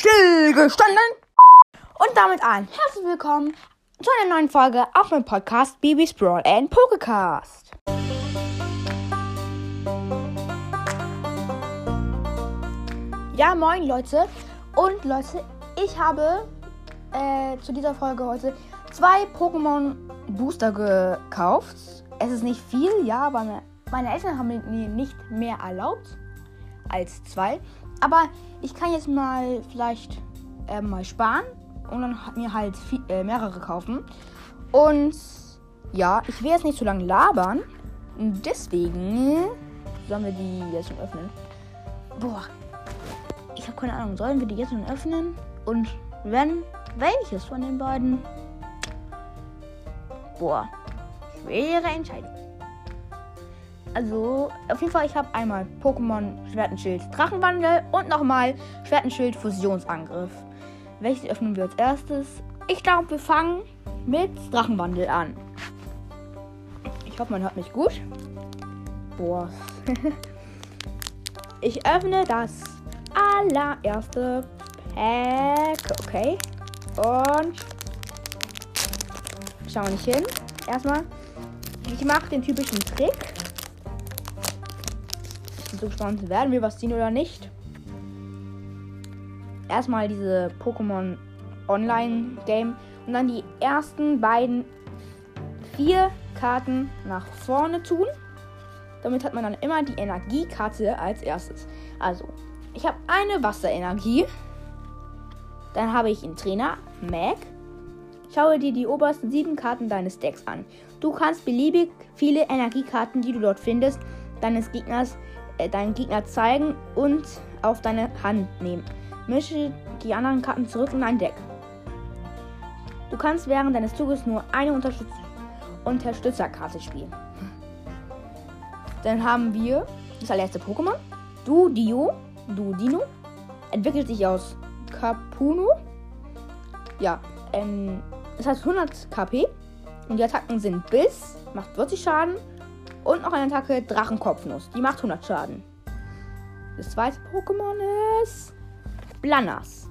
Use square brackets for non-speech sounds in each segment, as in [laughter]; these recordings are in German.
stillgestanden. Und damit ein herzlich willkommen zu einer neuen Folge auf meinem Podcast Baby's Brawl and Pokécast. Ja, moin Leute. Und Leute, ich habe äh, zu dieser Folge heute zwei Pokémon Booster gekauft. Es ist nicht viel, ja, aber meine, meine Eltern haben mir nicht mehr erlaubt als zwei. Aber ich kann jetzt mal vielleicht äh, mal sparen und dann mir halt viel, äh, mehrere kaufen. Und ja, ich will jetzt nicht zu lange labern. Und deswegen sollen wir die jetzt schon öffnen. Boah, ich habe keine Ahnung. Sollen wir die jetzt schon öffnen? Und wenn, welches von den beiden? Boah, schwere Entscheidung. Also, auf jeden Fall, ich habe einmal Pokémon Schwertenschild Drachenwandel und nochmal Schwertenschild Fusionsangriff. Welches öffnen wir als erstes? Ich glaube, wir fangen mit Drachenwandel an. Ich hoffe, man hört mich gut. Boah. [laughs] ich öffne das allererste Pack. Okay. Und schauen wir nicht hin. Erstmal, ich mache den typischen Trick. Bin so gespannt, werden wir was ziehen oder nicht. Erstmal diese Pokémon Online Game und dann die ersten beiden vier Karten nach vorne tun. Damit hat man dann immer die Energiekarte als erstes. Also, ich habe eine Wasserenergie. Dann habe ich einen Trainer, Mac. Schaue dir die obersten sieben Karten deines Decks an. Du kannst beliebig viele Energiekarten, die du dort findest, deines Gegners, deinen Gegner zeigen und auf deine Hand nehmen. Mische die anderen Karten zurück in dein Deck. Du kannst während deines Zuges nur eine Unterstütz Unterstützerkarte spielen. Dann haben wir das allererste Pokémon. Du Dio. Du Dino. Entwickelt sich aus Capuno. Ja, ähm, es hat 100 KP. Und die Attacken sind Biss, macht 40 Schaden. Und noch eine Attacke Drachenkopfnuss, die macht 100 Schaden. Das zweite Pokémon ist Blanas.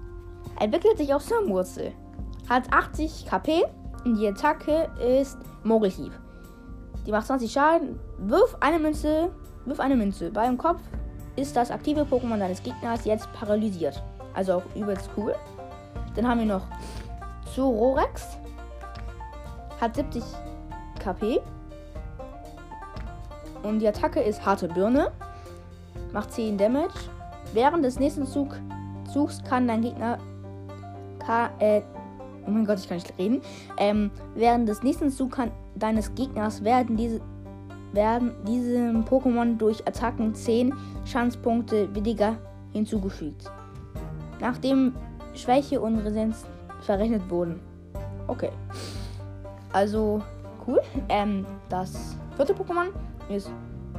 Entwickelt sich aus Wurzel. Hat 80 KP. Und die Attacke ist Mogelhieb. Die macht 20 Schaden. Wirf eine Münze. Wirf eine Münze. Bei dem Kopf ist das aktive Pokémon deines Gegners jetzt paralysiert. Also auch übelst cool. Dann haben wir noch Zororex. Hat 70 KP. Und die Attacke ist harte Birne. Macht 10 Damage. Während des nächsten Zug, Zugs kann dein Gegner. Kann, äh, oh mein Gott, ich kann nicht reden. Ähm, während des nächsten Zugs kann deines Gegners werden diese werden diesem Pokémon durch Attacken 10 Schanzpunkte weniger hinzugefügt. Nachdem Schwäche und Resistenz verrechnet wurden. Okay. Also, cool. Ähm, das vierte Pokémon ist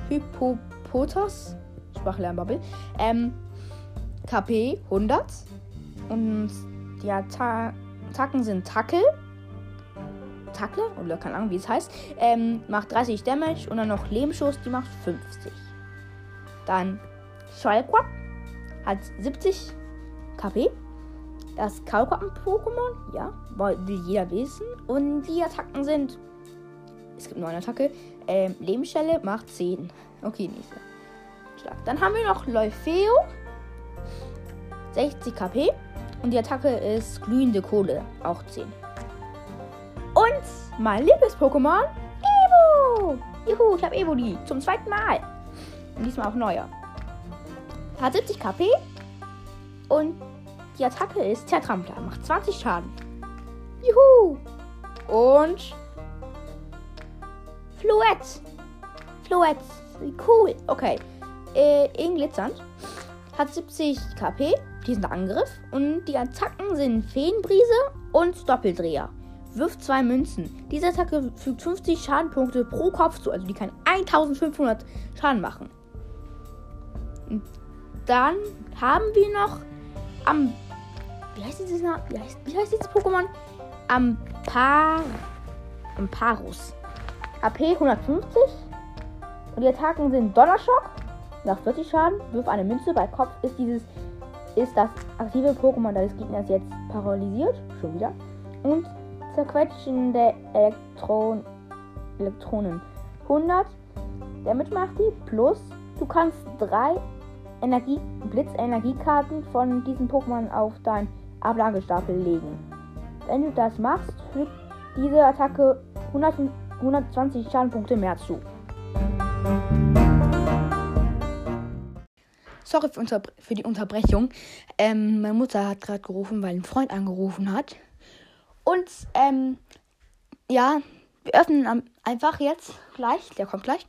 Hippopotas. Sprachlernbubble. Ähm, KP 100. Und die Attacken sind Tackel. Tackle, oder keine Ahnung, wie es heißt, ähm, macht 30 Damage und dann noch Lebensschuss, die macht 50. Dann Schallquapp hat 70 KP. Das Kaulquappen-Pokémon, ja, will jeder wissen. Und die Attacken sind. Es gibt nur eine Attacke. Ähm, Lebensstelle macht 10. Okay, nächster. Schlag. Dann haben wir noch Leufeo. 60 KP. Und die Attacke ist glühende Kohle. Auch 10. Und mein Lieblings-Pokémon, Evo. Juhu, ich habe Evoli. Zum zweiten Mal. Und diesmal auch neuer. Hat 70 KP. Und die Attacke ist Zertrampler. Macht 20 Schaden. Juhu. Und Fluet. Fluet. Cool. Okay. Äh, Inglitzernd. Hat 70 KP. Diesen Angriff. Und die Attacken sind Feenbrise und Doppeldreher wirft zwei Münzen. Diese Attacke fügt 50 Schadenpunkte pro Kopf zu, also die kann 1500 Schaden machen. Und dann haben wir noch am. Wie heißt dieses, wie heißt, wie heißt dieses Pokémon? Ampar, Amparus. AP 150. Und die Attacken sind Donnerschock. Nach 40 Schaden. Wirf eine Münze. Bei Kopf ist dieses ist das aktive Pokémon des Gegners jetzt paralysiert. Schon wieder. Und zerquetschende Elektron Elektronen. 100 Damage macht die. Plus, du kannst drei Energie Blitzenergiekarten von diesen Pokémon auf deinen Ablagestapel legen. Wenn du das machst, fügt diese Attacke 100, 120 Schadenpunkte mehr zu. Sorry für, für die Unterbrechung. Ähm, meine Mutter hat gerade gerufen, weil ein Freund angerufen hat. Und ähm, ja, wir öffnen einfach jetzt gleich, der kommt gleich,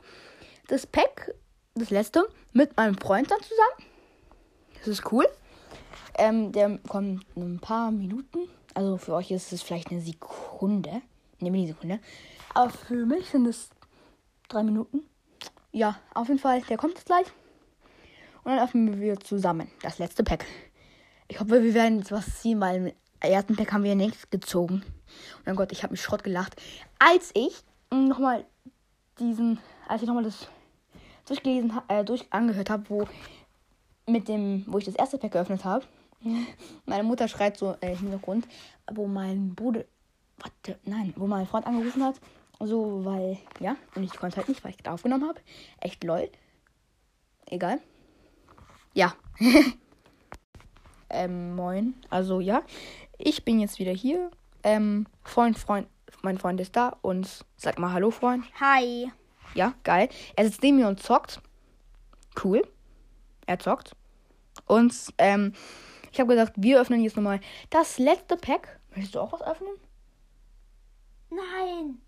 das Pack, das letzte, mit meinem Freund dann zusammen. Das ist cool. Ähm, der kommt in ein paar Minuten. Also für euch ist es vielleicht eine Sekunde. Eine Millisekunde. Aber für mich sind es drei Minuten. Ja, auf jeden Fall, der kommt jetzt gleich. Und dann öffnen wir zusammen das letzte Pack. Ich hoffe, wir werden jetzt was ziehen, weil im ersten Pack haben wir ja nichts gezogen. Und mein Gott, ich habe mich Schrott gelacht. Als ich nochmal diesen, als ich nochmal das durchgelesen, äh, durch angehört habe, wo mit dem, wo ich das erste Pack geöffnet habe. Meine Mutter schreit so äh, im Hintergrund, wo mein Bruder, warte, nein, wo mein Freund angerufen hat. So, weil, ja, und ich konnte halt nicht, weil ich das aufgenommen habe. Echt lol. Egal. Ja. [laughs] ähm, moin. Also ja, ich bin jetzt wieder hier. Ähm, Freund, Freund, mein Freund ist da und sag mal Hallo, Freund. Hi. Ja, geil. Er sitzt neben mir und zockt. Cool. Er zockt. Und ähm, ich habe gesagt, wir öffnen jetzt nochmal das letzte Pack. Möchtest du auch was öffnen? Nein.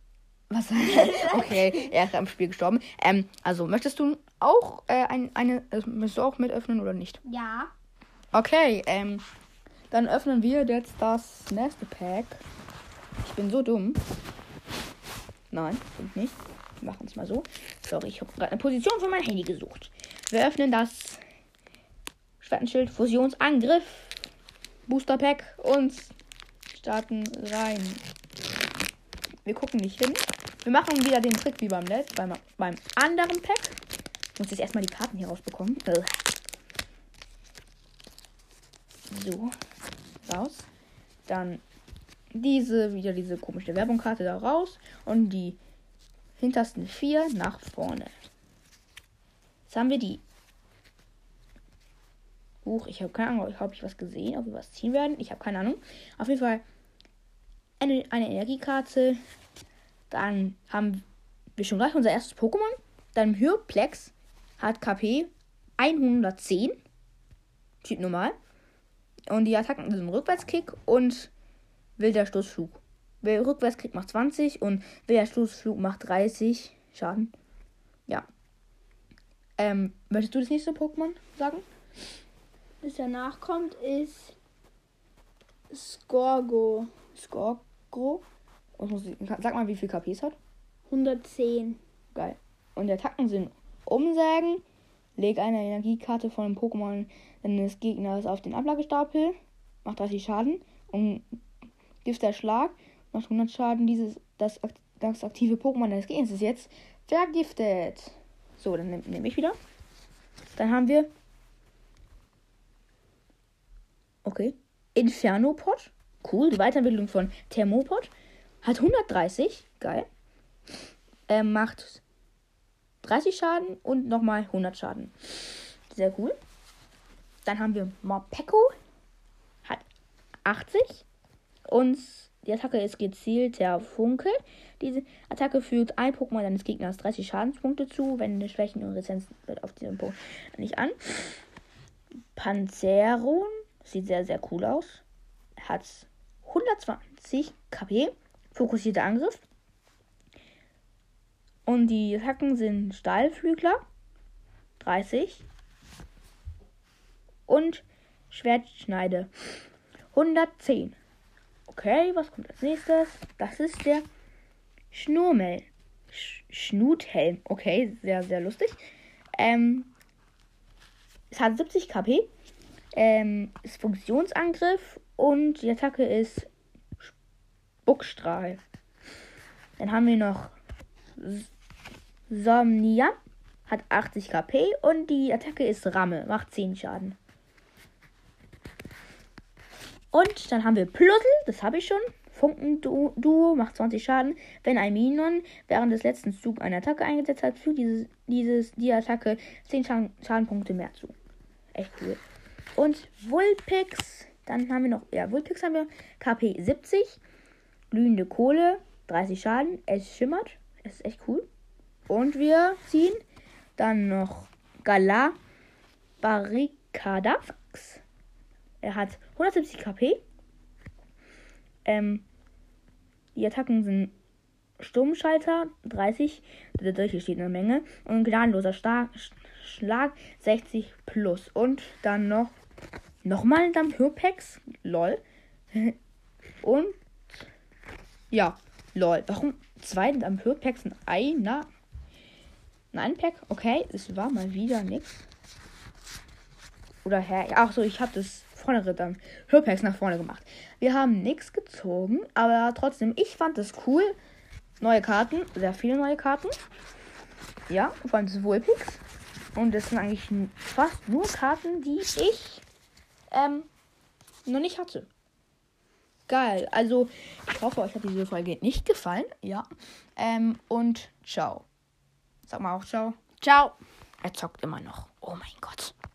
Was? [laughs] okay, er ist am Spiel gestorben. Ähm, also möchtest du auch äh, ein, eine, äh, möchtest du auch mit öffnen oder nicht? Ja. Okay, ähm, dann öffnen wir jetzt das nächste Pack. Ich bin so dumm. Nein, bin ich nicht. Wir machen es mal so. Sorry, ich habe gerade eine Position für mein Handy gesucht. Wir öffnen das Schwertenschild Fusionsangriff Booster Pack und starten rein. Wir gucken nicht hin. Wir machen wieder den Trick wie beim Letzt, beim, beim anderen Pack. Ich muss jetzt erstmal die Karten hier rausbekommen. So. Raus. Dann diese, wieder diese komische Werbungkarte da raus. Und die hintersten vier nach vorne. Jetzt haben wir die. Huch, ich habe keine Ahnung, habe ich was gesehen, ob wir was ziehen werden. Ich habe keine Ahnung. Auf jeden Fall eine, eine Energiekarte. Dann haben wir schon gleich unser erstes Pokémon. Dann Hyrplex hat KP 110. Typ normal. Und die Attacken sind Rückwärtskick und wilder Stoßflug. Rückwärtskick macht 20 und wilder Stoßflug macht 30 Schaden. Ja. Ähm, möchtest du das nächste Pokémon sagen? Das danach kommt ist Scorgo. Scorgo? Sag mal, wie viel KP es hat. 110. Geil. Und die Attacken sind Umsägen. Leg eine Energiekarte von einem Pokémon deines Gegners auf den Ablagestapel. Macht 30 Schaden. Und Gift der Schlag. Macht 100 Schaden. Dieses, das, das aktive Pokémon deines Gegners ist jetzt vergiftet. So, dann nehme nehm ich wieder. Dann haben wir. Okay. Infernopod. Cool. Die Weiterentwicklung von Thermopod. Hat 130. Geil. Ähm, macht 30 Schaden und nochmal 100 Schaden. Sehr cool. Dann haben wir Morpeko. Hat 80. Und die Attacke ist gezielter Funke. Diese Attacke fügt ein Pokémon deines Gegners 30 Schadenspunkte zu, wenn eine Schwächen und Resistenz wird auf diesem Punkt nicht an. Panzeron sieht sehr, sehr cool aus. Hat 120 KP. Fokussierter Angriff. Und die Attacken sind Stahlflügler. 30. Und Schwertschneide. 110. Okay, was kommt als nächstes? Das ist der Schnurmel. Sch Schnuthelm. Okay, sehr, sehr lustig. Ähm, es hat 70 KP. Ähm, ist Funktionsangriff und die Attacke ist Spuckstrahl. Dann haben wir noch Somnia. Hat 80 KP und die Attacke ist Ramme. Macht 10 Schaden. Und dann haben wir Pluddel, das habe ich schon. Funken-Duo macht 20 Schaden. Wenn ein Minion während des letzten Zugs eine Attacke eingesetzt hat, fügt dieses, dieses, die Attacke 10 Schaden, Schadenpunkte mehr zu. Echt cool. Und Vulpix, dann haben wir noch, ja, Vulpix haben wir KP 70. Glühende Kohle, 30 Schaden. Es schimmert. Es ist echt cool. Und wir ziehen dann noch Galar Barricadax. Er hat 170 KP. Ähm, die Attacken sind Sturmschalter 30, der Dolch steht in der Menge. Und gnadenloser Star Schlag 60 plus. Und dann noch nochmal ein Dampfhörpacks. Lol. [laughs] Und ja, lol. Warum zwei Dampfhörpacks in einer? In einem Pack? Okay, es war mal wieder nichts. Oder her. Ach so, ich habe das vordere dann Hörpacks nach vorne gemacht. Wir haben nichts gezogen, aber trotzdem, ich fand das cool. Neue Karten, sehr viele neue Karten. Ja, vor allem das Vulpix. Und das sind eigentlich fast nur Karten, die ich ähm, noch nicht hatte. Geil. Also, ich hoffe, euch hat diese Folge nicht gefallen. Ja. Ähm, und ciao. Sag mal auch ciao. Ciao. Er zockt immer noch. Oh mein Gott.